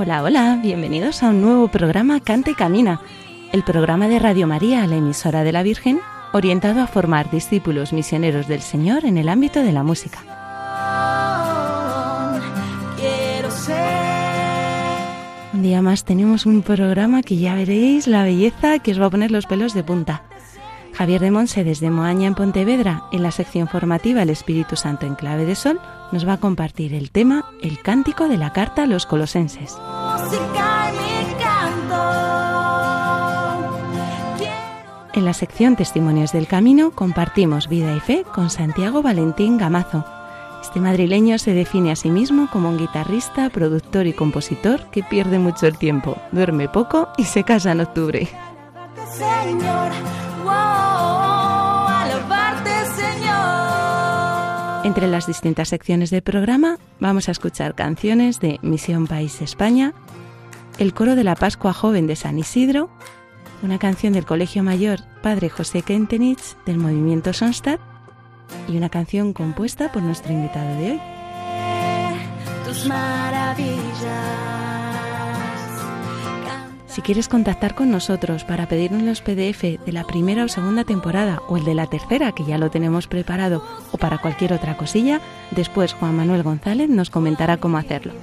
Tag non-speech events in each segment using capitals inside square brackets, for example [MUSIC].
Hola, hola, bienvenidos a un nuevo programa Canta y Camina, el programa de Radio María, la emisora de la Virgen, orientado a formar discípulos misioneros del Señor en el ámbito de la música. Un día más tenemos un programa que ya veréis la belleza que os va a poner los pelos de punta. Javier de Monse desde Moaña en Pontevedra, en la sección formativa El Espíritu Santo en clave de sol, nos va a compartir el tema El cántico de la carta a los colosenses. En la sección Testimonios del Camino compartimos vida y fe con Santiago Valentín Gamazo. Este madrileño se define a sí mismo como un guitarrista, productor y compositor que pierde mucho el tiempo, duerme poco y se casa en octubre. Entre las distintas secciones del programa vamos a escuchar canciones de Misión País España, el coro de la Pascua Joven de San Isidro, una canción del Colegio Mayor Padre José Kentenich del movimiento Sonstadt y una canción compuesta por nuestro invitado de hoy. Si quieres contactar con nosotros para pedirnos los PDF de la primera o segunda temporada o el de la tercera, que ya lo tenemos preparado, o para cualquier otra cosilla, después Juan Manuel González nos comentará cómo hacerlo.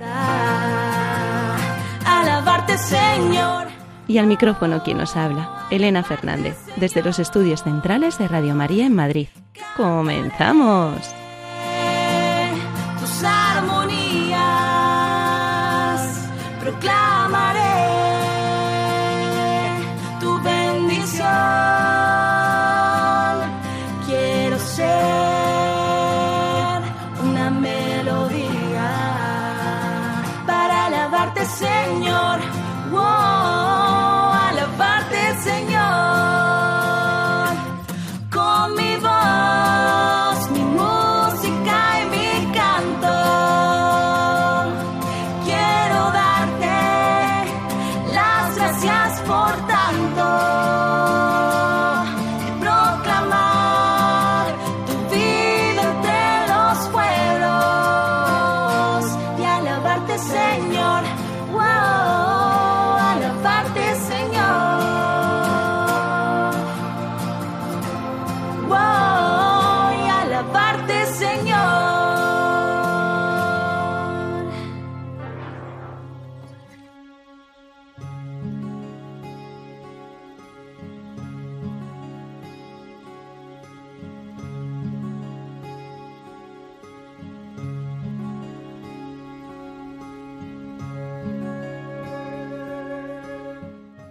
Alabarte, Señor. Y al micrófono quien nos habla, Elena Fernández, desde los estudios centrales de Radio María en Madrid. ¡Comenzamos!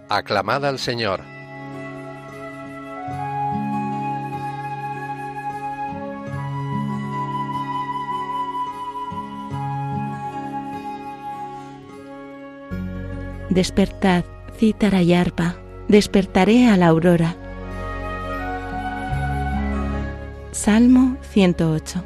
Aclamad al Señor. Despertad, cítara y arpa, despertaré a la aurora. Salmo 108.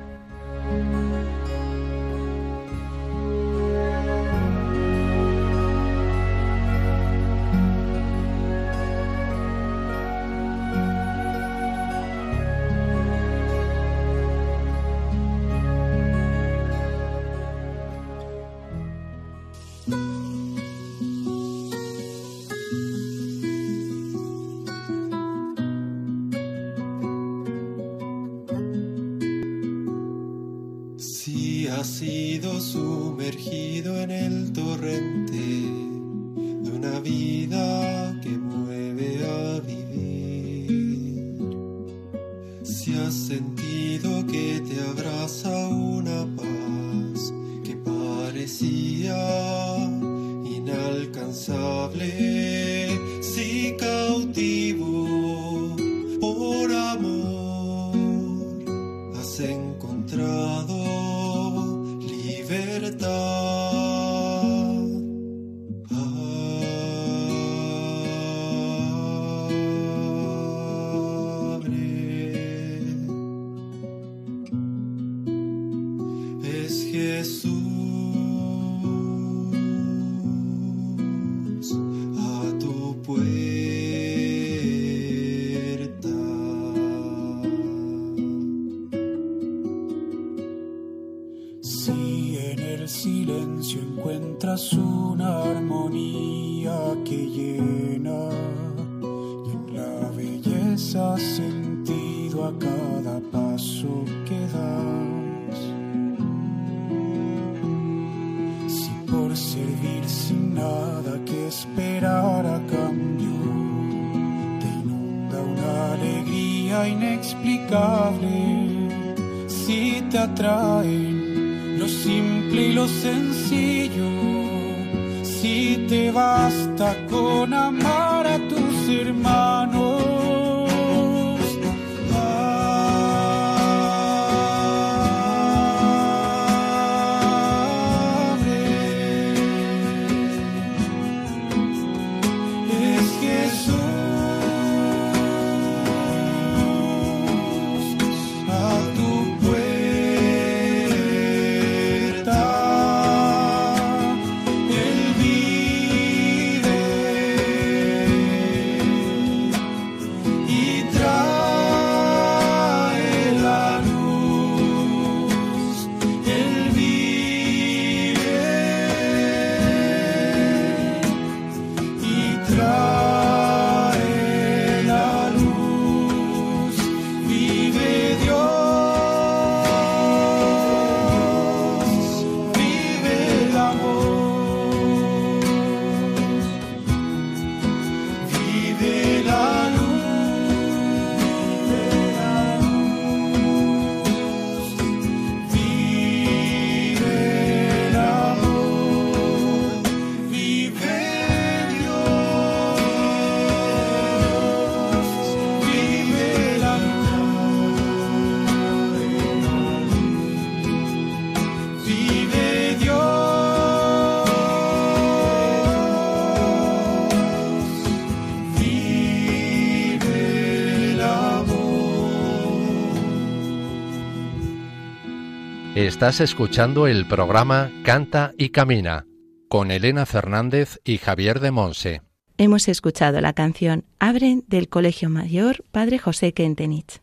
Estás escuchando el programa Canta y Camina con Elena Fernández y Javier de Monse. Hemos escuchado la canción Abren del Colegio Mayor Padre José Kentenich.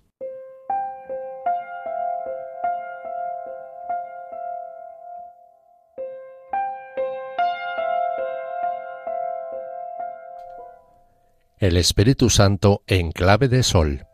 El Espíritu Santo en clave de sol.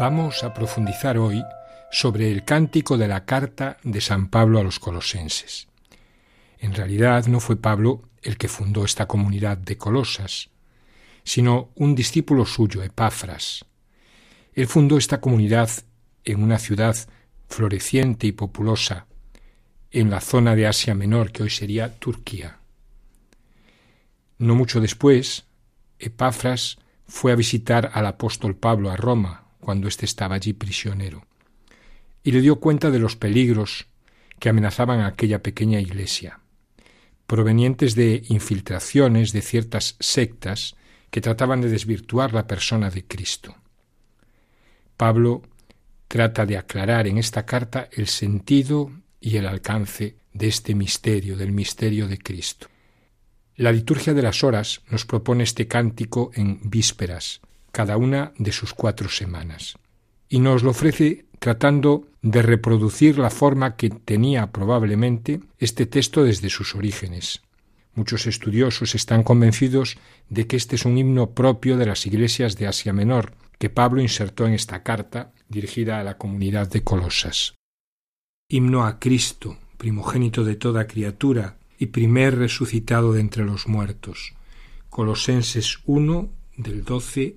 Vamos a profundizar hoy sobre el cántico de la carta de San Pablo a los colosenses. En realidad no fue Pablo el que fundó esta comunidad de Colosas, sino un discípulo suyo, Epáfras. Él fundó esta comunidad en una ciudad floreciente y populosa, en la zona de Asia Menor, que hoy sería Turquía. No mucho después, Epáfras fue a visitar al apóstol Pablo a Roma, cuando éste estaba allí prisionero, y le dio cuenta de los peligros que amenazaban a aquella pequeña iglesia, provenientes de infiltraciones de ciertas sectas que trataban de desvirtuar la persona de Cristo. Pablo trata de aclarar en esta carta el sentido y el alcance de este misterio, del misterio de Cristo. La liturgia de las horas nos propone este cántico en vísperas, cada una de sus cuatro semanas. Y nos lo ofrece tratando de reproducir la forma que tenía probablemente este texto desde sus orígenes. Muchos estudiosos están convencidos de que este es un himno propio de las iglesias de Asia Menor, que Pablo insertó en esta carta dirigida a la comunidad de Colosas. Himno a Cristo, primogénito de toda criatura y primer resucitado de entre los muertos. Colosenses 1, del 12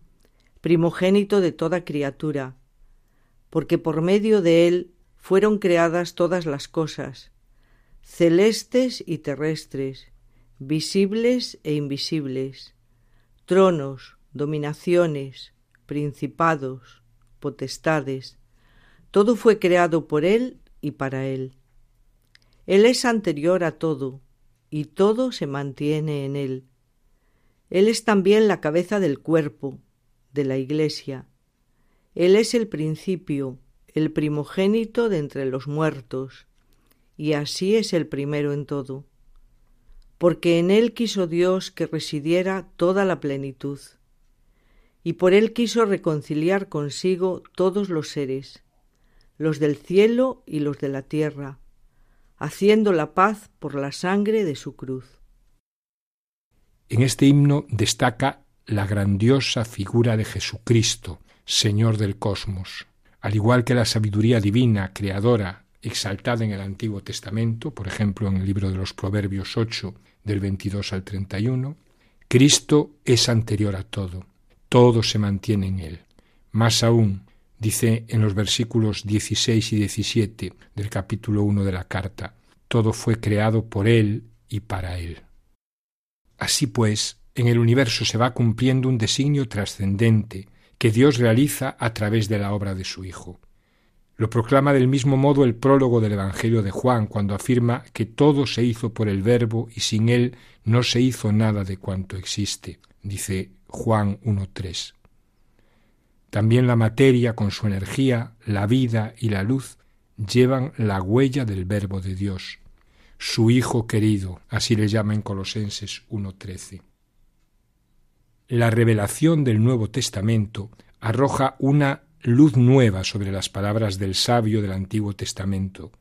primogénito de toda criatura, porque por medio de Él fueron creadas todas las cosas, celestes y terrestres, visibles e invisibles, tronos, dominaciones, principados, potestades, todo fue creado por Él y para Él. Él es anterior a todo, y todo se mantiene en Él. Él es también la cabeza del cuerpo, de la Iglesia. Él es el principio, el primogénito de entre los muertos, y así es el primero en todo, porque en él quiso Dios que residiera toda la plenitud, y por él quiso reconciliar consigo todos los seres, los del cielo y los de la tierra, haciendo la paz por la sangre de su cruz. En este himno destaca la grandiosa figura de Jesucristo, Señor del cosmos, al igual que la sabiduría divina, creadora, exaltada en el Antiguo Testamento, por ejemplo en el libro de los Proverbios 8, del 22 al 31, Cristo es anterior a todo, todo se mantiene en Él. Más aún, dice en los versículos 16 y 17 del capítulo 1 de la carta, todo fue creado por Él y para Él. Así pues, en el universo se va cumpliendo un designio trascendente que Dios realiza a través de la obra de su Hijo. Lo proclama del mismo modo el prólogo del Evangelio de Juan, cuando afirma que todo se hizo por el Verbo y sin él no se hizo nada de cuanto existe, dice Juan 1.3. También la materia, con su energía, la vida y la luz, llevan la huella del Verbo de Dios, su Hijo querido, así le llama en Colosenses 1.13 la revelación del Nuevo Testamento arroja una luz nueva sobre las palabras del sabio del Antiguo Testamento,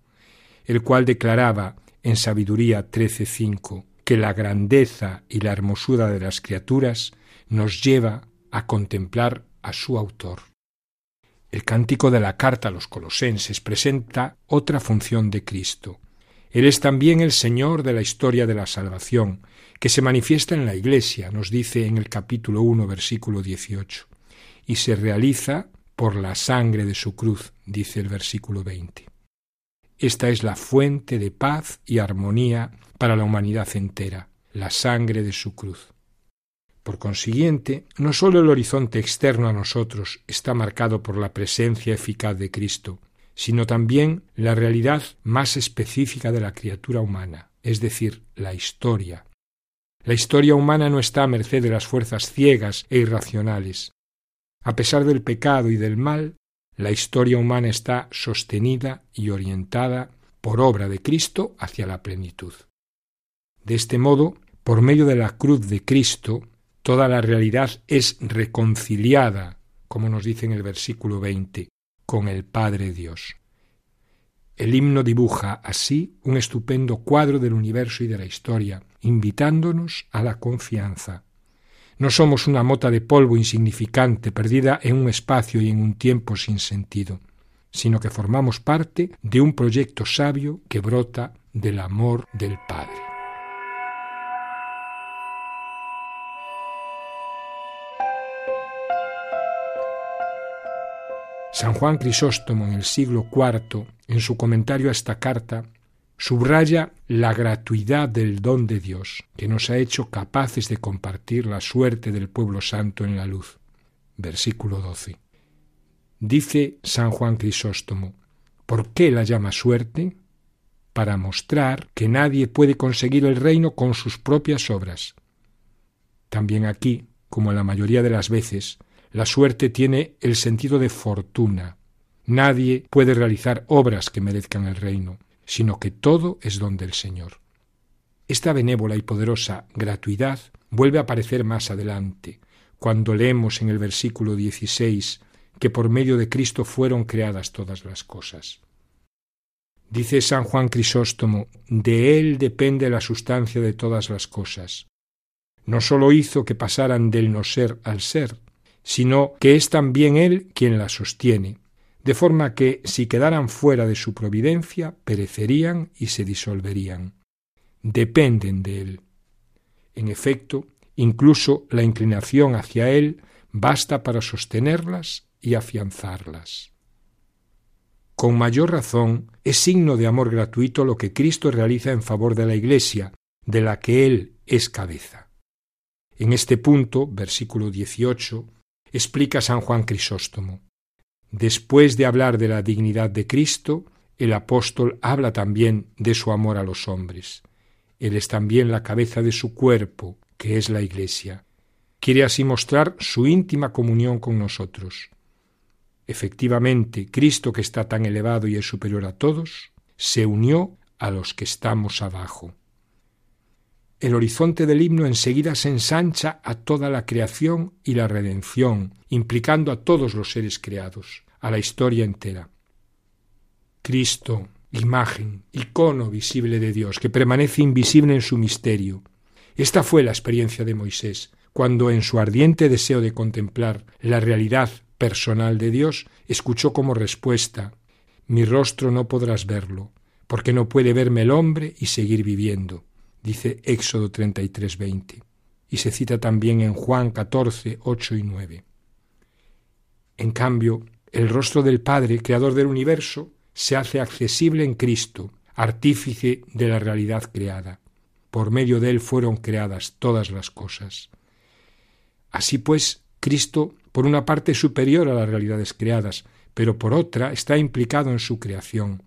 el cual declaraba en Sabiduría 13:5 que la grandeza y la hermosura de las criaturas nos lleva a contemplar a su autor. El cántico de la carta a los colosenses presenta otra función de Cristo. Él es también el Señor de la historia de la salvación, que se manifiesta en la Iglesia, nos dice en el capítulo 1, versículo 18, y se realiza por la sangre de su cruz, dice el versículo 20. Esta es la fuente de paz y armonía para la humanidad entera, la sangre de su cruz. Por consiguiente, no sólo el horizonte externo a nosotros está marcado por la presencia eficaz de Cristo, sino también la realidad más específica de la criatura humana, es decir, la historia, la historia humana no está a merced de las fuerzas ciegas e irracionales. A pesar del pecado y del mal, la historia humana está sostenida y orientada por obra de Cristo hacia la plenitud. De este modo, por medio de la cruz de Cristo, toda la realidad es reconciliada, como nos dice en el versículo 20, con el Padre Dios. El himno dibuja así un estupendo cuadro del universo y de la historia, invitándonos a la confianza. No somos una mota de polvo insignificante perdida en un espacio y en un tiempo sin sentido, sino que formamos parte de un proyecto sabio que brota del amor del Padre. San Juan Crisóstomo en el siglo IV, en su comentario a esta carta, subraya la gratuidad del don de Dios, que nos ha hecho capaces de compartir la suerte del pueblo santo en la luz. Versículo 12. Dice San Juan Crisóstomo, ¿por qué la llama suerte? Para mostrar que nadie puede conseguir el reino con sus propias obras. También aquí, como en la mayoría de las veces, la suerte tiene el sentido de fortuna. Nadie puede realizar obras que merezcan el reino, sino que todo es don del Señor. Esta benévola y poderosa gratuidad vuelve a aparecer más adelante, cuando leemos en el versículo 16 que por medio de Cristo fueron creadas todas las cosas. Dice San Juan Crisóstomo, de él depende la sustancia de todas las cosas. No sólo hizo que pasaran del no ser al ser, sino que es también él quien las sostiene, de forma que si quedaran fuera de su providencia, perecerían y se disolverían. Dependen de él. En efecto, incluso la inclinación hacia él basta para sostenerlas y afianzarlas. Con mayor razón es signo de amor gratuito lo que Cristo realiza en favor de la Iglesia, de la que Él es cabeza. En este punto, versículo 18, explica San Juan Crisóstomo. Después de hablar de la dignidad de Cristo, el apóstol habla también de su amor a los hombres. Él es también la cabeza de su cuerpo, que es la Iglesia. Quiere así mostrar su íntima comunión con nosotros. Efectivamente, Cristo, que está tan elevado y es superior a todos, se unió a los que estamos abajo. El horizonte del himno enseguida se ensancha a toda la creación y la redención, implicando a todos los seres creados, a la historia entera. Cristo, imagen, icono visible de Dios, que permanece invisible en su misterio. Esta fue la experiencia de Moisés, cuando en su ardiente deseo de contemplar la realidad personal de Dios, escuchó como respuesta Mi rostro no podrás verlo, porque no puede verme el hombre y seguir viviendo, dice Éxodo 33, 20. Y se cita también en Juan 14, 8 y 9. En cambio, el rostro del Padre, creador del universo, se hace accesible en Cristo, artífice de la realidad creada. Por medio de él fueron creadas todas las cosas. Así pues, Cristo por una parte superior a las realidades creadas, pero por otra está implicado en su creación.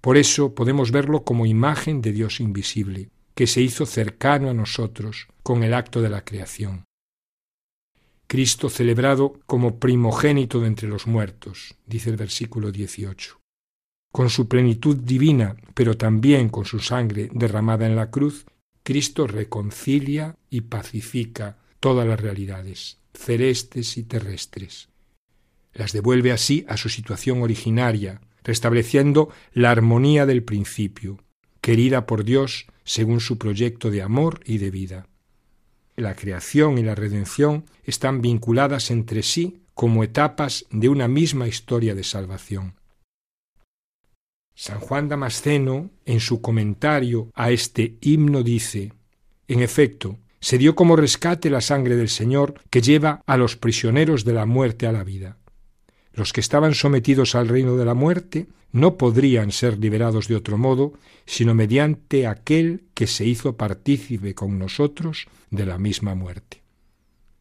Por eso podemos verlo como imagen de Dios invisible, que se hizo cercano a nosotros con el acto de la creación. Cristo celebrado como primogénito de entre los muertos, dice el versículo 18. Con su plenitud divina, pero también con su sangre derramada en la cruz, Cristo reconcilia y pacifica todas las realidades celestes y terrestres. Las devuelve así a su situación originaria, restableciendo la armonía del principio, querida por Dios según su proyecto de amor y de vida. La creación y la redención están vinculadas entre sí como etapas de una misma historia de salvación. San Juan Damasceno, en su comentario a este himno, dice En efecto, se dio como rescate la sangre del Señor que lleva a los prisioneros de la muerte a la vida. Los que estaban sometidos al reino de la muerte no podrían ser liberados de otro modo, sino mediante aquel que se hizo partícipe con nosotros de la misma muerte.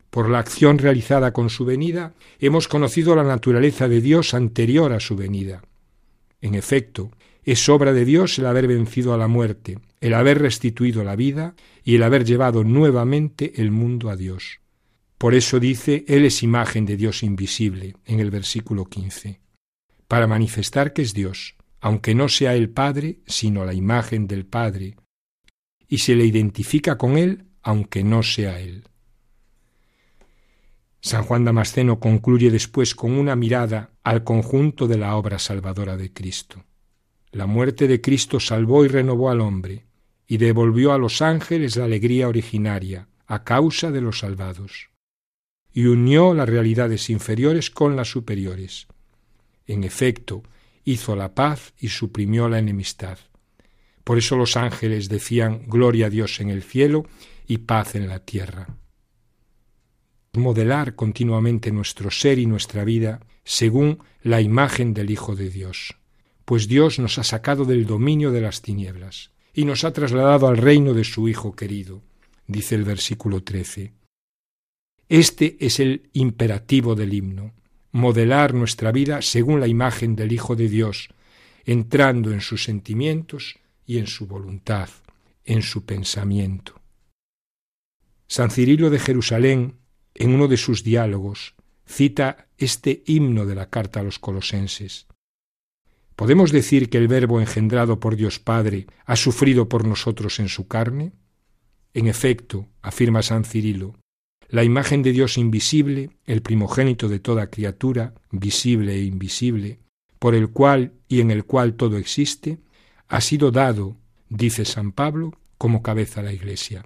Por la acción realizada con su venida, hemos conocido la naturaleza de Dios anterior a su venida. En efecto, es obra de Dios el haber vencido a la muerte, el haber restituido la vida y el haber llevado nuevamente el mundo a Dios. Por eso dice, Él es imagen de Dios invisible, en el versículo 15, para manifestar que es Dios, aunque no sea el Padre, sino la imagen del Padre, y se le identifica con Él, aunque no sea Él. San Juan Damasceno concluye después con una mirada al conjunto de la obra salvadora de Cristo. La muerte de Cristo salvó y renovó al hombre, y devolvió a los ángeles la alegría originaria, a causa de los salvados, y unió las realidades inferiores con las superiores. En efecto, hizo la paz y suprimió la enemistad. Por eso los ángeles decían Gloria a Dios en el cielo y paz en la tierra. Modelar continuamente nuestro ser y nuestra vida según la imagen del Hijo de Dios pues Dios nos ha sacado del dominio de las tinieblas y nos ha trasladado al reino de su Hijo querido, dice el versículo 13. Este es el imperativo del himno, modelar nuestra vida según la imagen del Hijo de Dios, entrando en sus sentimientos y en su voluntad, en su pensamiento. San Cirilo de Jerusalén, en uno de sus diálogos, cita este himno de la carta a los colosenses. ¿Podemos decir que el Verbo engendrado por Dios Padre ha sufrido por nosotros en su carne? En efecto, afirma San Cirilo, la imagen de Dios invisible, el primogénito de toda criatura, visible e invisible, por el cual y en el cual todo existe, ha sido dado, dice San Pablo, como cabeza a la Iglesia.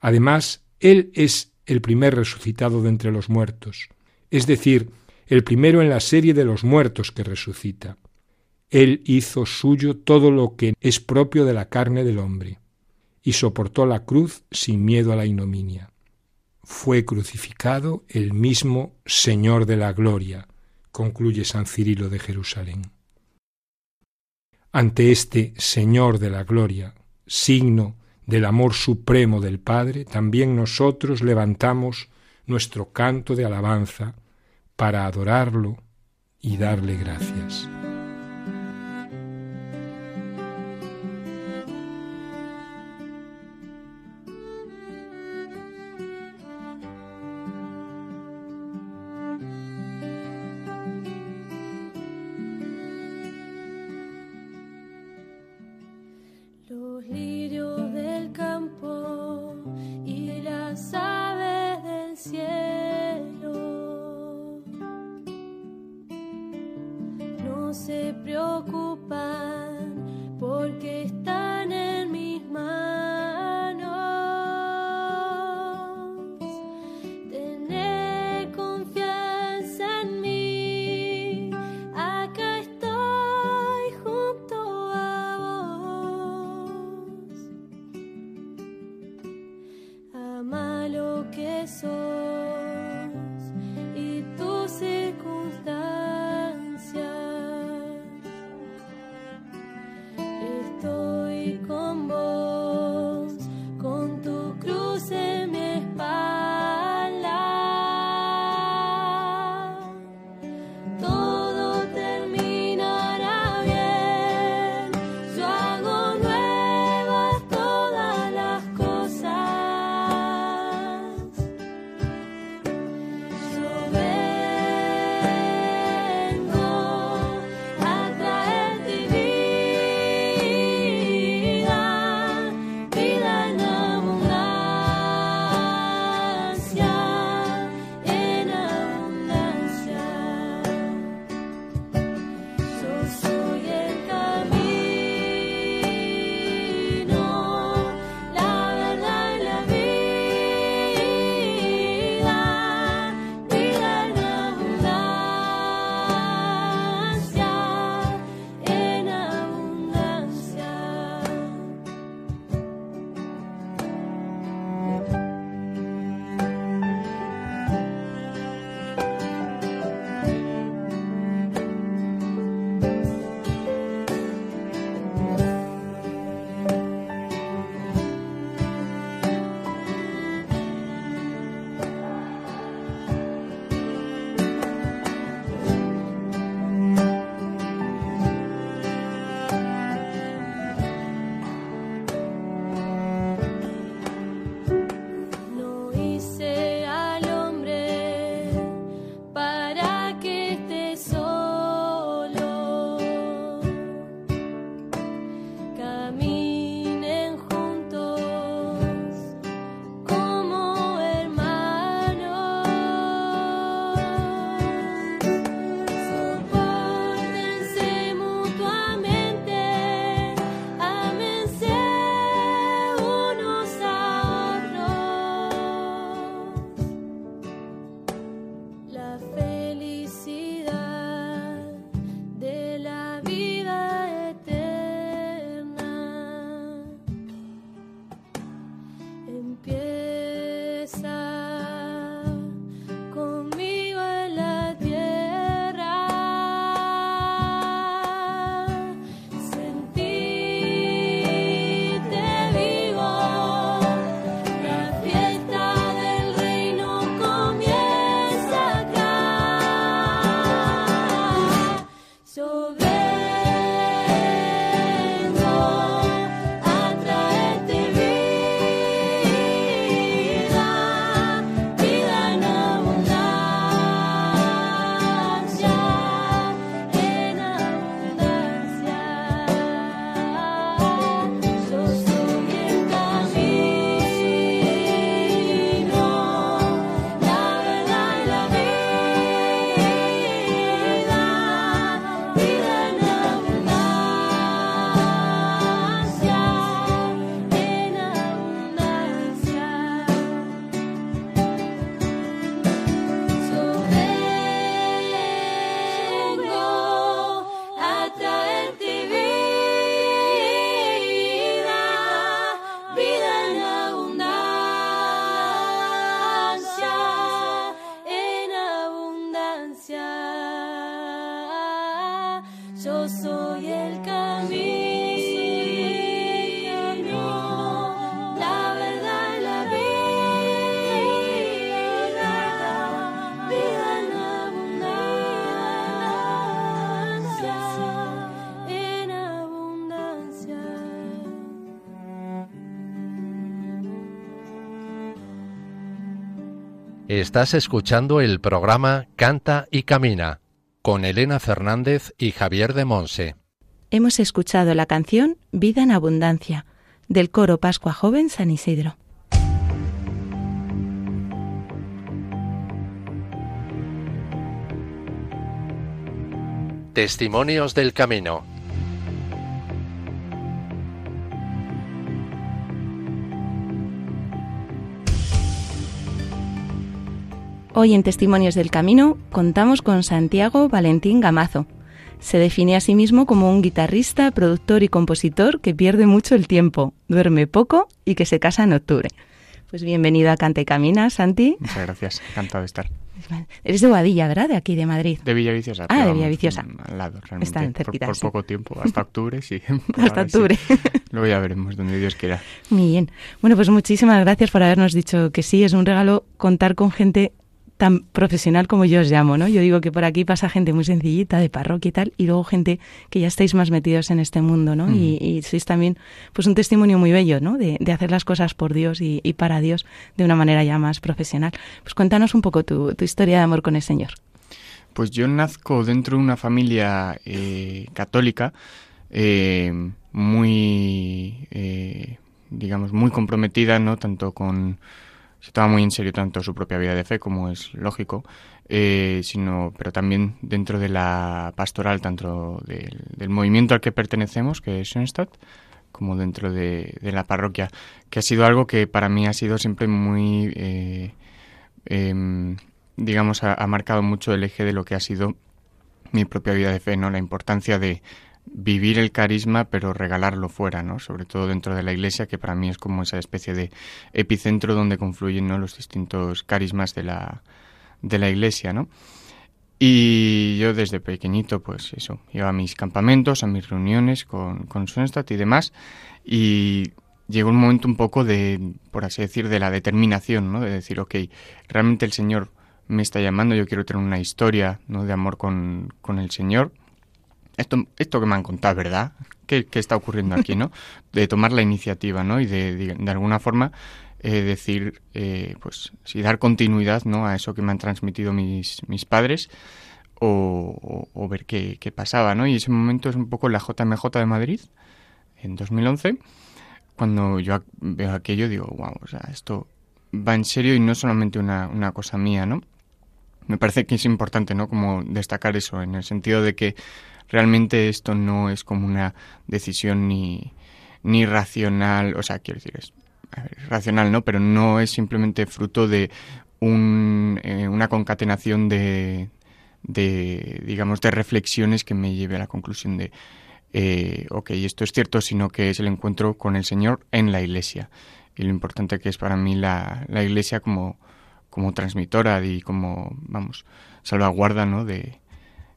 Además, Él es el primer resucitado de entre los muertos, es decir, el primero en la serie de los muertos que resucita. Él hizo suyo todo lo que es propio de la carne del hombre, y soportó la cruz sin miedo a la ignominia. Fue crucificado el mismo Señor de la Gloria, concluye San Cirilo de Jerusalén. Ante este Señor de la Gloria, signo del amor supremo del Padre, también nosotros levantamos nuestro canto de alabanza para adorarlo y darle gracias. Estás escuchando el programa Canta y Camina con Elena Fernández y Javier de Monse. Hemos escuchado la canción Vida en Abundancia del coro Pascua Joven San Isidro. Testimonios del Camino. Hoy en Testimonios del Camino contamos con Santiago Valentín Gamazo. Se define a sí mismo como un guitarrista, productor y compositor que pierde mucho el tiempo, duerme poco y que se casa en octubre. Pues bienvenido a Cante y Camina, Santi. Muchas gracias, encantado de estar. Eres de Boadilla, ¿verdad? De aquí, de Madrid. De Villaviciosa. Ah, de Villaviciosa. Al lado, realmente. Están cerquita, Por, sí. poco tiempo, hasta octubre, sí. [LAUGHS] Hasta ahora sí. octubre. [LAUGHS] Luego ya veremos, donde Dios quiera. Muy bien. Bueno, pues muchísimas gracias por habernos dicho que sí. Es un regalo contar con gente tan profesional como yo os llamo, ¿no? Yo digo que por aquí pasa gente muy sencillita, de parroquia y tal, y luego gente que ya estáis más metidos en este mundo, ¿no? Y, y sois también, pues, un testimonio muy bello, ¿no? De, de hacer las cosas por Dios y, y para Dios de una manera ya más profesional. Pues cuéntanos un poco tu, tu historia de amor con el Señor. Pues yo nazco dentro de una familia eh, católica eh, muy, eh, digamos, muy comprometida, ¿no? Tanto con... Se toma muy en serio tanto su propia vida de fe, como es lógico, eh, sino, pero también dentro de la pastoral, tanto del, del movimiento al que pertenecemos, que es Schoenstatt, como dentro de, la parroquia, que ha sido algo que para mí ha sido siempre muy... eh, em, digamos, ha, ha marcado mucho el eje de lo que ha sido mi propia vida de fe, ¿no? La importancia de vivir el carisma, pero regalarlo fuera, ¿no? Sobre todo dentro de la iglesia, que para mí es como esa especie de epicentro donde confluyen, ¿no? Los distintos carismas de la, de la iglesia, ¿no? Y yo desde pequeñito, pues eso, iba a mis campamentos, a mis reuniones con, con Schoenstatt y demás, y llegó un momento un poco de, por así decir, de la determinación, ¿no? De decir, ok, realmente el Señor me está llamando, yo quiero tener una historia, ¿no? De amor con, con el Señor. Esto, esto que me han contado, es ¿verdad? ¿Qué, qué está ocurriendo aquí, no? [LAUGHS] De tomar la iniciativa, ¿no? Y de, de, de alguna forma eh, decir, eh, pues, si dar continuidad, ¿no? A eso que me han transmitido mis, mis padres o, o- o ver qué, qué pasaba, ¿no? Y ese momento es un poco la JMJ de Madrid, en 2011, cuando yo veo aquello digo, wow, o sea, esto va en serio y no es solamente una, una cosa mía, ¿no? Me parece que es importante, ¿no? Como destacar eso, en el sentido de que realmente esto no es como una decisión ni, ni racional, o sea, quiero decir, es racional, ¿no? Pero no es simplemente fruto de un, eh, una concatenación de, de, digamos, de reflexiones que me lleve a la conclusión de, eh, ok, esto es cierto, sino que es el encuentro con el Señor en la Iglesia. Y lo importante que es para mí la, la Iglesia como, como transmitora y como, vamos, salvaguarda, ¿no? De,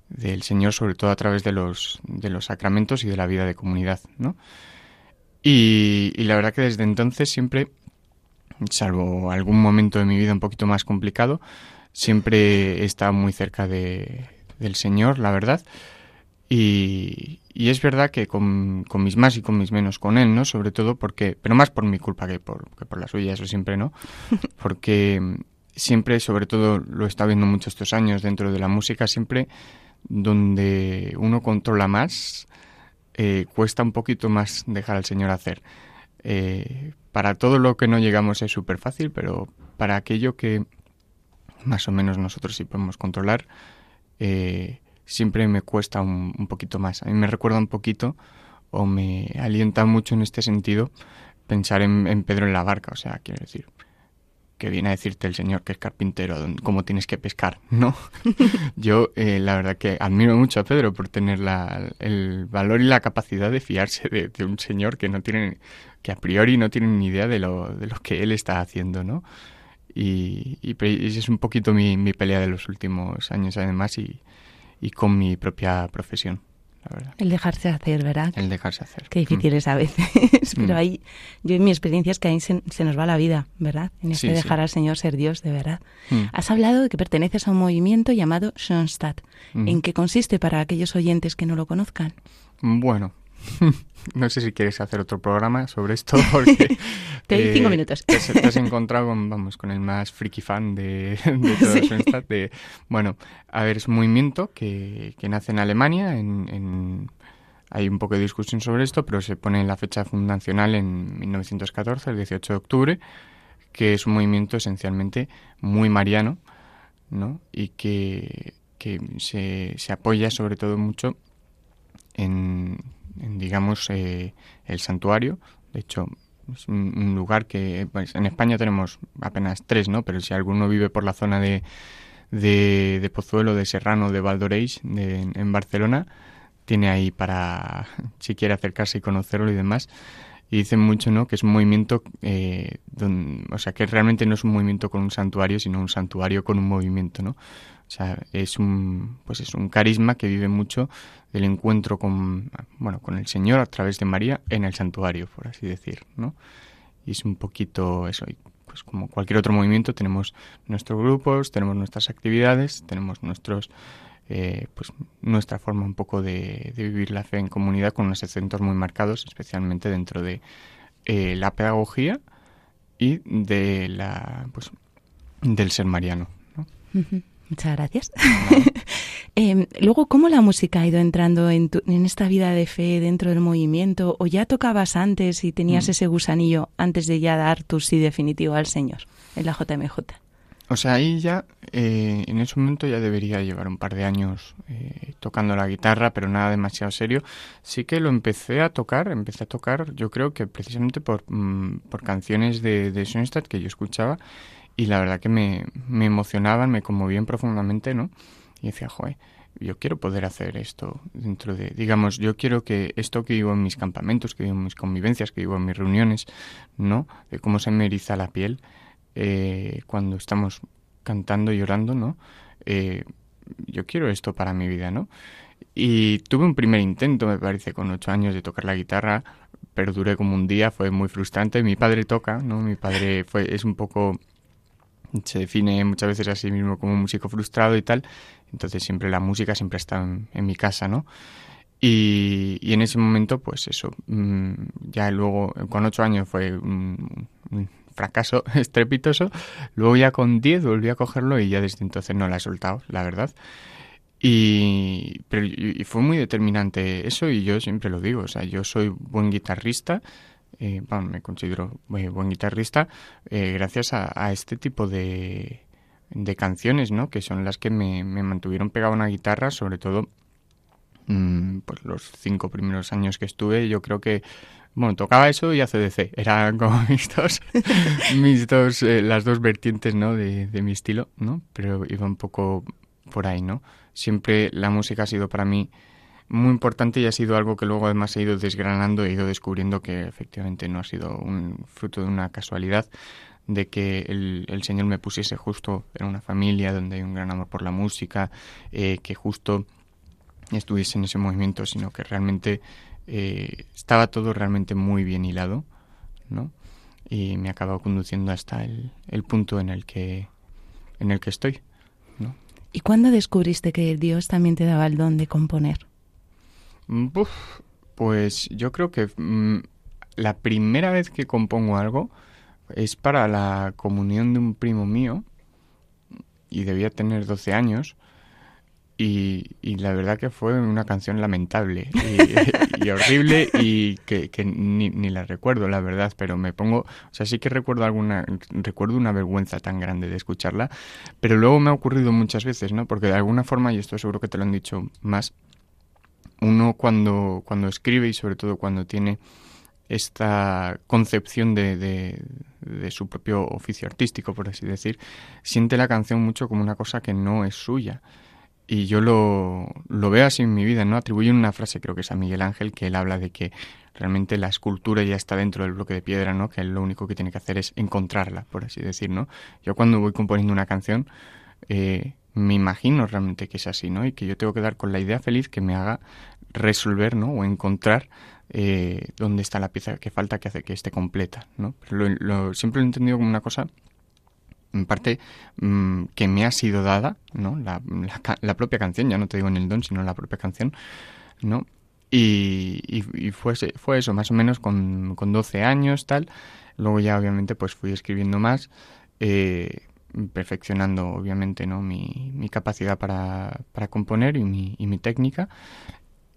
del Señor, sobre todo a través de los, de los sacramentos y de la vida de comunidad, ¿no? Y, y la verdad que desde entonces siempre, salvo algún momento de mi vida un poquito más complicado, siempre he estado muy cerca de, del Señor, la verdad. Y, y es verdad que con, con mis más y con mis menos con Él, ¿no? Sobre todo porque, pero más por mi culpa que por, que por la suya, eso siempre, ¿no? [LAUGHS] Porque siempre, sobre todo lo he estado viendo mucho estos años dentro de la música, siempre donde uno controla más, eh, cuesta un poquito más dejar al Señor hacer. Eh, para todo lo que no llegamos es súper fácil, pero para aquello que más o menos nosotros sí podemos controlar, eh, siempre me cuesta un, poquito más. A mí me recuerda un poquito o me alienta mucho en este sentido pensar en, en Pedro en la barca, o sea, quiero decir, que viene a decirte el Señor que es carpintero, cómo tienes que pescar, ¿no? [LAUGHS] Yo, eh, la verdad que admiro mucho a Pedro por tener la- el valor y la capacidad de fiarse de, un Señor que no tiene, que a priori no tiene ni idea de lo, de lo que él está haciendo, ¿no? Y, y y es un poquito mi, mi pelea de los últimos años, además, y, y con mi propia profesión, la verdad. El dejarse hacer, ¿verdad? El dejarse hacer. Qué difícil es a veces, [LAUGHS] pero Mm. ahí, yo en mi experiencia es que ahí se, se nos va la vida, ¿verdad? En este Sí, sí. dejar al Señor ser Dios, de verdad. Mm. Has hablado de que perteneces a un movimiento llamado Schoenstatt. Mm. ¿En qué consiste para aquellos oyentes que no lo conozcan? Bueno, [LAUGHS] no sé si quieres hacer otro programa sobre esto, porque [LAUGHS] Te Eh, cinco minutos. Te has, te has [LAUGHS] encontrado con, vamos, con el más friki fan de, de todo Sí. De- bueno, a ver, es un movimiento que, que nace en Alemania, en, en- hay un poco de discusión sobre esto, pero se pone la fecha fundacional en 1914, el 18 de octubre, que es un movimiento esencialmente muy mariano, ¿no? Y que, que se, se apoya sobre todo mucho en, digamos, eh, el santuario. De hecho, es un, lugar que pues, en España tenemos apenas tres, ¿no? Pero si alguno vive por la zona de, de, de Pozuelo, de Serrano, de Valdoreix, de, en Barcelona, tiene ahí para, [LAUGHS] si quiere acercarse y conocerlo y demás. Y dicen mucho, ¿no? Que es un movimiento, eh, don- o sea, que realmente no es un movimiento con un santuario, sino un santuario con un movimiento, ¿no? O sea, es un, pues es un carisma que vive mucho del encuentro con, bueno, con el Señor a través de María en el santuario, por así decir, ¿no? Y es un poquito eso, y pues como cualquier otro movimiento tenemos nuestros grupos, tenemos nuestras actividades, tenemos nuestros, eh, pues nuestra forma un poco de, de vivir la fe en comunidad con unos acentos muy marcados, especialmente dentro de eh, la pedagogía y de la, pues, del ser mariano. Muchas gracias. [LAUGHS] Em, luego, ¿cómo la música ha ido entrando en, tu- en esta vida de fe dentro del movimiento? ¿O ya tocabas antes y tenías Mm. ese gusanillo antes de ya dar tu sí definitivo al Señor en la JMJ? O sea, ahí ya, eh, en ese momento ya debería llevar un par de años eh, tocando la guitarra, pero nada demasiado serio. Sí que lo empecé a tocar, empecé a tocar, yo creo que precisamente por, mm, por canciones de, de Schoenstatt que yo escuchaba y la verdad que me, me emocionaban, me conmovían profundamente, ¿no? Y decía, joder, yo quiero poder hacer esto dentro de, digamos, yo quiero que esto que vivo en mis campamentos, que vivo en mis convivencias, que vivo en mis reuniones, ¿no? De cómo se me eriza la piel eh, cuando estamos cantando y llorando, ¿no? Eh, yo quiero esto para mi vida, ¿no? Y tuve un primer intento, me parece, con ocho años de tocar la guitarra, pero duré como un día, fue muy frustrante. Mi padre toca, ¿no? Mi padre fue, es un poco, se define muchas veces a sí mismo como un músico frustrado y tal, entonces siempre la música siempre está en, en mi casa, ¿no? Y, y en ese momento, pues eso, mm, ya luego, con ocho años fue un fracaso [LAUGHS] estrepitoso. Luego ya con 10 volví a cogerlo y ya desde entonces no la he soltado, la verdad. Y, fue muy determinante eso y yo siempre lo digo, o sea, yo soy buen guitarrista, eh, bueno, me considero eh, buen guitarrista eh, gracias a, a este tipo de, de canciones, ¿no? Que son las que me, me mantuvieron pegado a una guitarra, sobre todo mm, pues los cinco primeros años que estuve, yo creo que bueno, tocaba eso y ACDC. Eran como [LAUGHS] mis dos, mis dos eh, las dos vertientes, ¿no? De, de mi estilo, ¿no? Pero iba un poco por ahí, ¿no? Siempre la música ha sido para mí muy importante y ha sido algo que luego además he ido desgranando, he ido descubriendo que efectivamente no ha sido un fruto de una casualidad, de que el, el Señor me pusiese justo en una familia donde hay un gran amor por la música, eh, que justo estuviese en ese movimiento, sino que realmente eh, estaba todo realmente muy bien hilado, ¿no? Y me ha acabado conduciendo hasta el, el punto en el que en el que estoy, ¿no? ¿Y cuándo descubriste que Dios también te daba el don de componer? Mm, Uf, pues yo creo que mm, la primera vez que compongo algo es para la comunión de un primo mío y debía tener 12 años y, y la verdad que fue una canción lamentable [LAUGHS] y, horrible y que, que ni, ni la recuerdo la verdad pero me pongo o sea sí que recuerdo alguna recuerdo una vergüenza tan grande de escucharla pero luego me ha ocurrido muchas veces no porque de alguna forma y esto seguro que te lo han dicho más uno cuando, cuando escribe y sobre todo cuando tiene esta concepción de, de, de, su propio oficio artístico, por así decir, siente la canción mucho como una cosa que no es suya. Y yo lo, lo veo así en mi vida, ¿no? Atribuyen una frase, creo que es a Miguel Ángel, que él habla de que realmente la escultura ya está dentro del bloque de piedra, ¿no? Que él lo único que tiene que hacer es encontrarla, por así decir, ¿no? Yo cuando voy componiendo una canción, eh, me imagino realmente que es así, ¿no? Y que yo tengo que dar con la idea feliz que me haga resolver, ¿no? O encontrar eh, dónde está la pieza que falta que hace que esté completa, ¿no? Pero lo, siempre lo he entendido como una cosa, en parte, mmm, que me ha sido dada, ¿no? La, la, propia canción, ya no te digo en el don, sino la propia canción, ¿no? Y, y, y fue, fue, eso, más o menos con, con 12 años, tal. Luego ya obviamente pues fui escribiendo más, eh, perfeccionando obviamente ¿no? mi, mi capacidad para, para componer y mi, y mi técnica.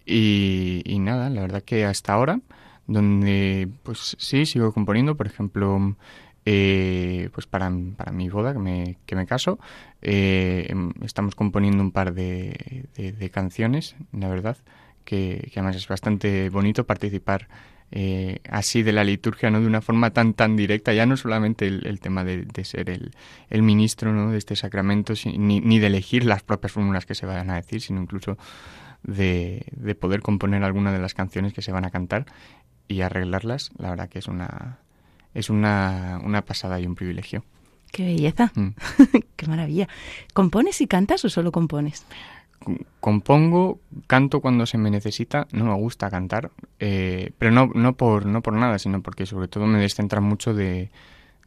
Y, y nada, la verdad que hasta ahora, donde pues sí, sigo componiendo, por ejemplo, eh, pues para, para, mi boda, que me, que me caso, eh, em, estamos componiendo un par de, de, canciones, la verdad, que, además es bastante bonito participar eh, así de la liturgia, ¿no? De una forma tan, tan directa, ya no solamente el, el tema de, de, ser el, el ministro, ¿no? De este sacramento, ni, ni de elegir las propias fórmulas que se vayan a decir, sino incluso de, de poder componer alguna de las canciones que se van a cantar y arreglarlas, la verdad que es una, es una, una pasada y un privilegio. Qué belleza, mm. [LAUGHS] qué maravilla. ¿Compones y cantas o solo compones? Compongo, canto cuando se me necesita, no me gusta cantar, eh, pero no, no, por, no por nada, sino porque sobre todo me descentra mucho de,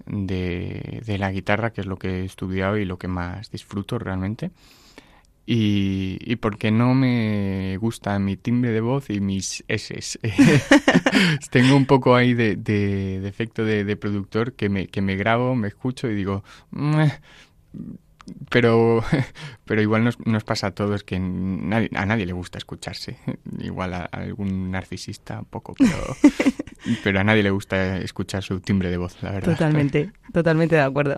de, de la guitarra, que es lo que he estudiado y lo que más disfruto realmente y, y porque no me gusta mi timbre de voz y mis S. [LAUGHS] [LAUGHS] Tengo un poco ahí de, de, de efecto de, de, productor que me, que me grabo, me escucho y digo, pero, [LAUGHS] pero igual nos, nos, pasa a todos que nadie, a nadie le gusta escucharse. [LAUGHS] Igual a, a algún narcisista un poco, pero, [LAUGHS] pero a nadie le gusta escuchar su timbre de voz, la verdad. Totalmente, totalmente de acuerdo.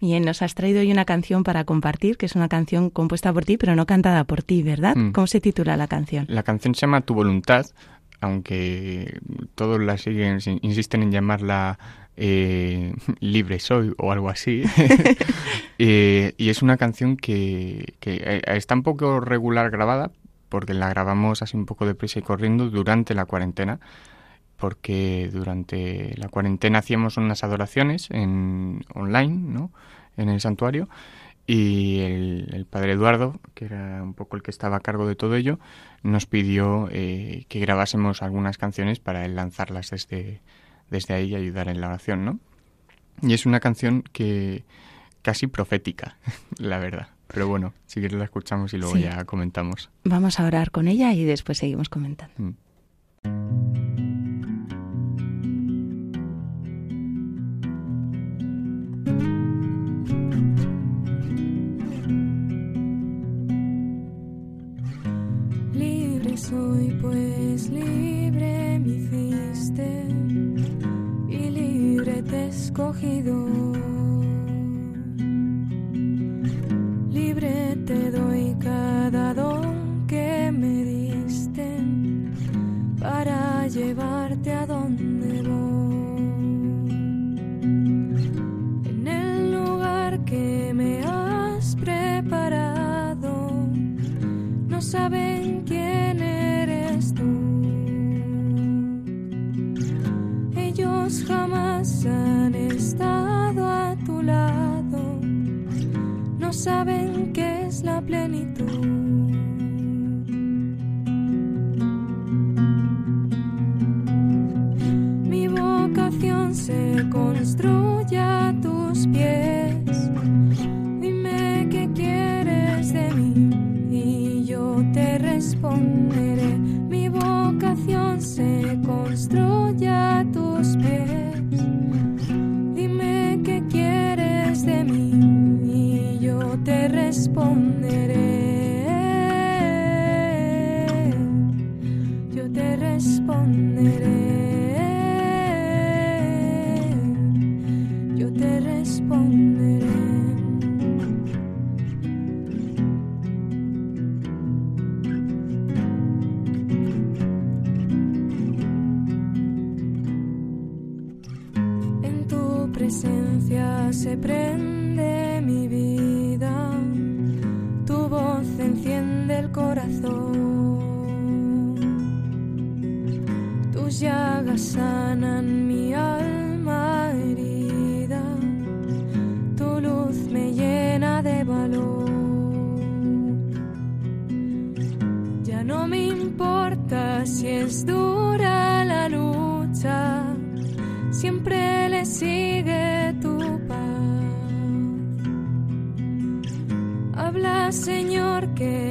Bien, nos has traído hoy una canción para compartir, que es una canción compuesta por ti, pero no cantada por ti, ¿verdad? Mm. ¿Cómo se titula la canción? La canción se llama Tu voluntad, aunque todos la siguen, insisten en llamarla eh, [LAUGHS] Libre Soy o algo así. [LAUGHS] [LAUGHS] eh, y es una canción que, que, eh, está un poco regular grabada, porque la grabamos así un poco deprisa y corriendo durante la cuarentena, porque durante la cuarentena hacíamos unas adoraciones en online, ¿no? En el santuario. Y el, el, padre Eduardo, que era un poco el que estaba a cargo de todo ello, nos pidió eh, que grabásemos algunas canciones para él lanzarlas desde, desde ahí y ayudar en la oración, ¿no? Y es una canción que casi profética, [LAUGHS] la verdad. Pero bueno, si quieres la escuchamos y luego sí. ya comentamos. Vamos a orar con ella y después seguimos comentando. Mm. Libre soy, pues libre te presencia se prende mi vida, tu voz enciende el corazón, tus llagas sanan mi alma herida, tu luz me llena de valor. Ya no me importa si es dura sigue tu paz. Habla, Señor, que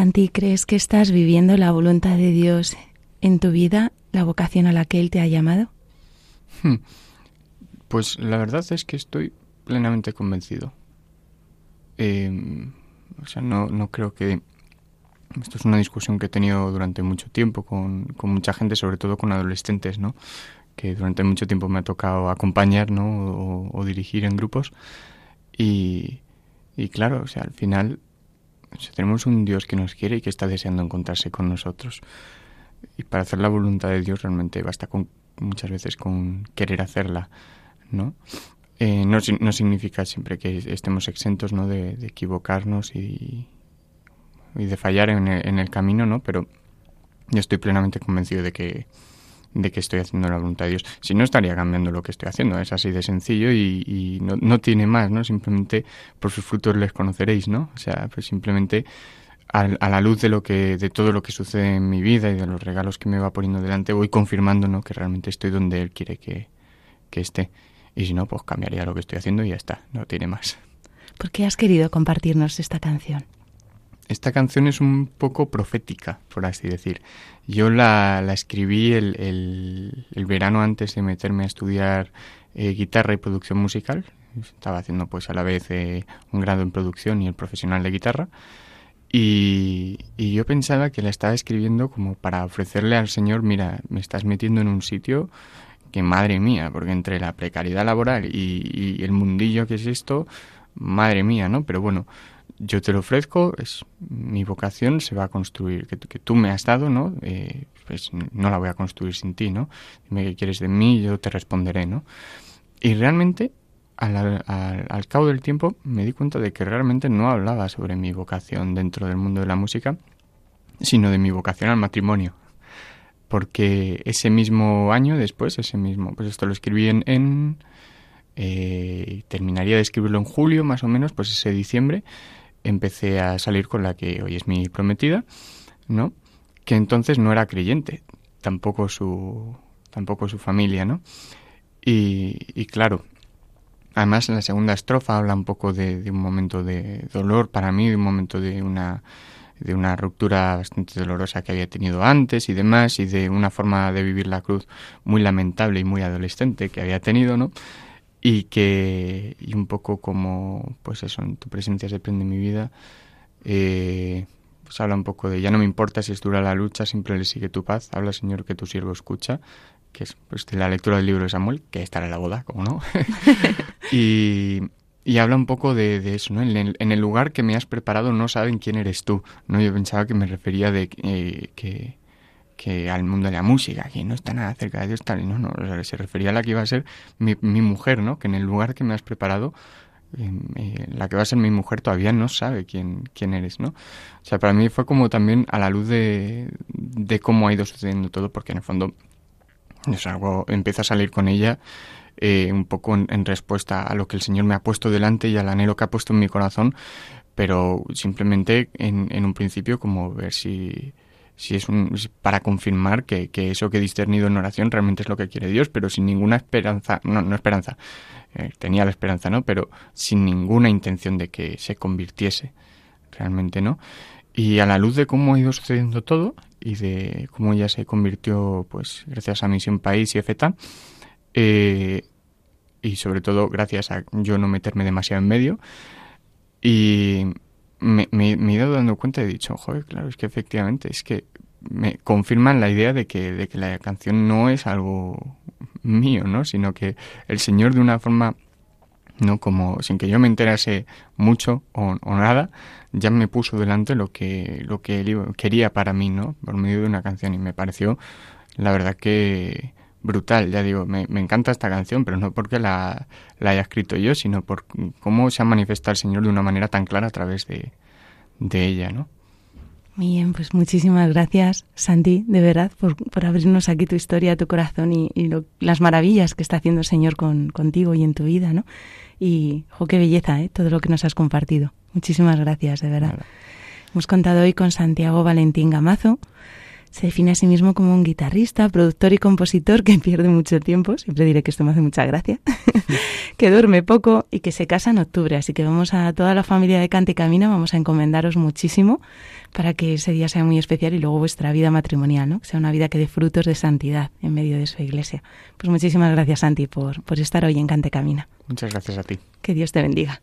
Santi, ¿crees que estás viviendo la voluntad de Dios en tu vida, la vocación a la que Él te ha llamado? Hmm. Pues la verdad es que estoy plenamente convencido. Eh, o sea, no, no creo que... Esto es una discusión que he tenido durante mucho tiempo con, con mucha gente, sobre todo con adolescentes, ¿no? Que durante mucho tiempo me ha tocado acompañar, ¿no? O, o dirigir en grupos. Y, y claro, o sea, al final sea, tenemos un Dios que nos quiere y que está deseando encontrarse con nosotros. Y para hacer la voluntad de Dios realmente basta con muchas veces con querer hacerla, ¿no? Eh, no, si- no significa siempre que estemos exentos, ¿no? De, de equivocarnos y, y de fallar en el, en el camino, ¿no? Pero yo estoy plenamente convencido de que de que estoy haciendo la voluntad de Dios. Si no, estaría cambiando lo que estoy haciendo. Es así de sencillo y, y no, no tiene más, ¿no? Simplemente por sus frutos les conoceréis, ¿no? O sea, pues simplemente a, la luz de lo que de todo lo que sucede en mi vida y de los regalos que me va poniendo delante, voy confirmando, ¿no? Que realmente estoy donde Él quiere que, que esté. Y si no, pues cambiaría lo que estoy haciendo y ya está. No tiene más. ¿Por qué has querido compartirnos esta canción? Esta canción es un poco profética, por así decir. Yo la, la escribí el, el, verano antes de meterme a estudiar eh, guitarra y producción musical. Estaba haciendo pues a la vez eh, un grado en producción y el profesional de guitarra. Y, y yo pensaba que la estaba escribiendo como para ofrecerle al Señor, mira, me estás metiendo en un sitio que madre mía, porque entre la precariedad laboral y, y el mundillo que es esto, madre mía, ¿no? Pero bueno, yo te lo ofrezco, es mi vocación se va a construir, que, que tú me has dado, ¿no? Eh, pues no la voy a construir sin ti, ¿no? Dime qué quieres de mí, yo te responderé, ¿no? Y realmente, al, al, al cabo del tiempo, me di cuenta de que realmente no hablaba sobre mi vocación dentro del mundo de la música, sino de mi vocación al matrimonio. Porque ese mismo año después, ese mismo, pues esto lo escribí en, en eh, terminaría de escribirlo en julio, más o menos, pues ese diciembre, empecé a salir con la que hoy es mi prometida, ¿no? Que entonces no era creyente, tampoco su, tampoco su familia, ¿no? Y, y claro, además en la segunda estrofa habla un poco de, de un momento de dolor para mí, de un momento de una de una ruptura bastante dolorosa que había tenido antes y demás, y de una forma de vivir la cruz muy lamentable y muy adolescente que había tenido, ¿no? Y que, y un poco como, pues eso, en tu presencia se prende mi vida, eh, pues habla un poco de, ya no me importa si es dura la lucha, siempre le sigue tu paz, habla Señor que tu siervo escucha, que es pues de la lectura del libro de Samuel, que estará en la boda, como no. [LAUGHS] y, y habla un poco de, de eso, ¿no? En el, en el, lugar que me has preparado no saben quién eres tú, ¿no? Yo pensaba que me refería de eh, que, que al mundo de la música, que no está nada cerca de Dios, tal, no, no, sea, se refería a la que iba a ser mi, mujer, ¿no? Que en el lugar que me has preparado, eh, eh, la que va a ser mi mujer todavía no sabe quién, quién eres, ¿no? O sea, para mí fue como también a la luz de, de cómo ha ido sucediendo todo, porque en el fondo es algo, empiezo a salir con ella eh, un poco en, en, respuesta a lo que el Señor me ha puesto delante y al anhelo que ha puesto en mi corazón, pero simplemente en, en un principio como ver si, si es un, para confirmar que, que, eso que he discernido en oración realmente es lo que quiere Dios, pero sin ninguna esperanza, no, no esperanza, eh, tenía la esperanza, ¿no? Pero sin ninguna intención de que se convirtiese, realmente, ¿no? Y a la luz de cómo ha ido sucediendo todo y de cómo ella se convirtió, pues, gracias a Misión País y EFETA, eh, y sobre todo gracias a yo no meterme demasiado en medio. Y me, he ido dando cuenta y he dicho, joder, claro, es que efectivamente, es que me confirman la idea de que, de que la canción no es algo mío, ¿no? Sino que el Señor de una forma, no como sin que yo me enterase mucho o, o nada, ya me puso delante lo que, lo que él quería para mí, ¿no? Por medio de una canción y me pareció, la verdad que brutal, ya digo, me, me encanta esta canción, pero no porque la, la haya escrito yo, sino por cómo se ha manifestado el Señor de una manera tan clara a través de, de ella, ¿no? Muy bien, pues muchísimas gracias, Santi, de verdad, por, por abrirnos aquí tu historia, tu corazón y, y lo- las maravillas que está haciendo el Señor con, contigo y en tu vida, ¿no? Y, jo, qué belleza, ¿eh? Todo lo que nos has compartido. Muchísimas gracias, de verdad. Hemos contado hoy con Santiago Valentín Gamazo. Se define a sí mismo como un guitarrista, productor y compositor que [LAUGHS] pierde mucho tiempo. Siempre diré que esto me hace mucha gracia. [LAUGHS] que duerme poco y que se casa en octubre. Así que vamos a toda la familia de Cante Camina, vamos a encomendaros muchísimo para que ese día sea muy especial y luego vuestra vida matrimonial, ¿no? Que sea una vida que dé frutos de santidad en medio de su iglesia. Pues muchísimas gracias, Santi, por, por estar hoy en Cante Camina. Muchas gracias a ti. Que Dios te bendiga.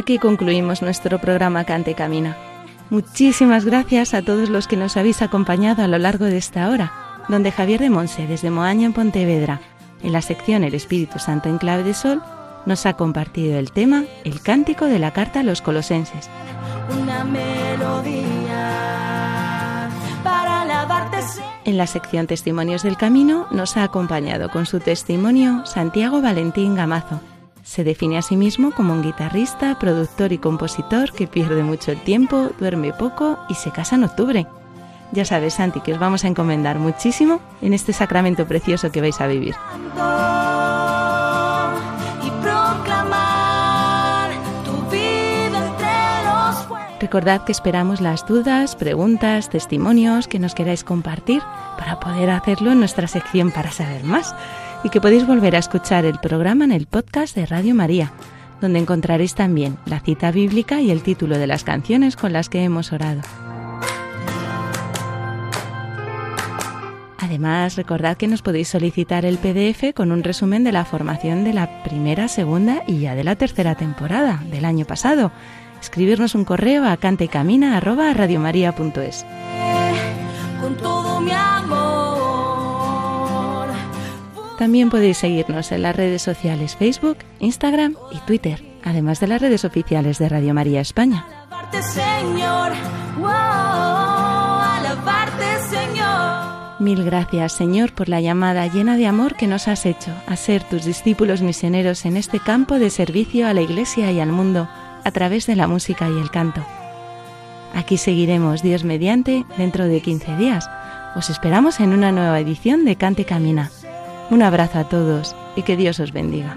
Aquí concluimos nuestro programa Cante Camina. Muchísimas gracias a todos los que nos habéis acompañado a lo largo de esta hora, donde Javier de Monse, desde Moaña en Pontevedra, en la sección El Espíritu Santo en Clave de Sol, nos ha compartido el tema El Cántico de la Carta a los Colosenses. una melodía para alabarte Señor. En la sección Testimonios del Camino nos ha acompañado con su testimonio Santiago Valentín Gamazo. Se define a sí mismo como un guitarrista, productor y compositor que pierde mucho el tiempo, duerme poco y se casa en octubre. Ya sabes, Santi, que os vamos a encomendar muchísimo en este sacramento precioso que vais a vivir. Recordad que esperamos las dudas, preguntas, testimonios que nos queráis compartir para poder hacerlo en nuestra sección para saber más y que podéis volver a escuchar el programa en el podcast de Radio María, donde encontraréis también la cita bíblica y el título de las canciones con las que hemos orado. Además, recordad que nos podéis solicitar el PDF con un resumen de la formación de la primera, segunda y ya de la tercera temporada del año pasado. Escribirnos un correo a cantecamina@radiomaria.es. También podéis seguirnos en las redes sociales Facebook, Instagram y Twitter, además de las redes oficiales de Radio María España. Mil gracias, Señor, por la llamada llena de amor que nos has hecho a ser tus discípulos misioneros en este campo de servicio a la Iglesia y al mundo a través de la música y el canto. Aquí seguiremos, Dios mediante, dentro de 15 días. Os esperamos en una nueva edición de Cante Camina. Un abrazo a todos y que Dios os bendiga.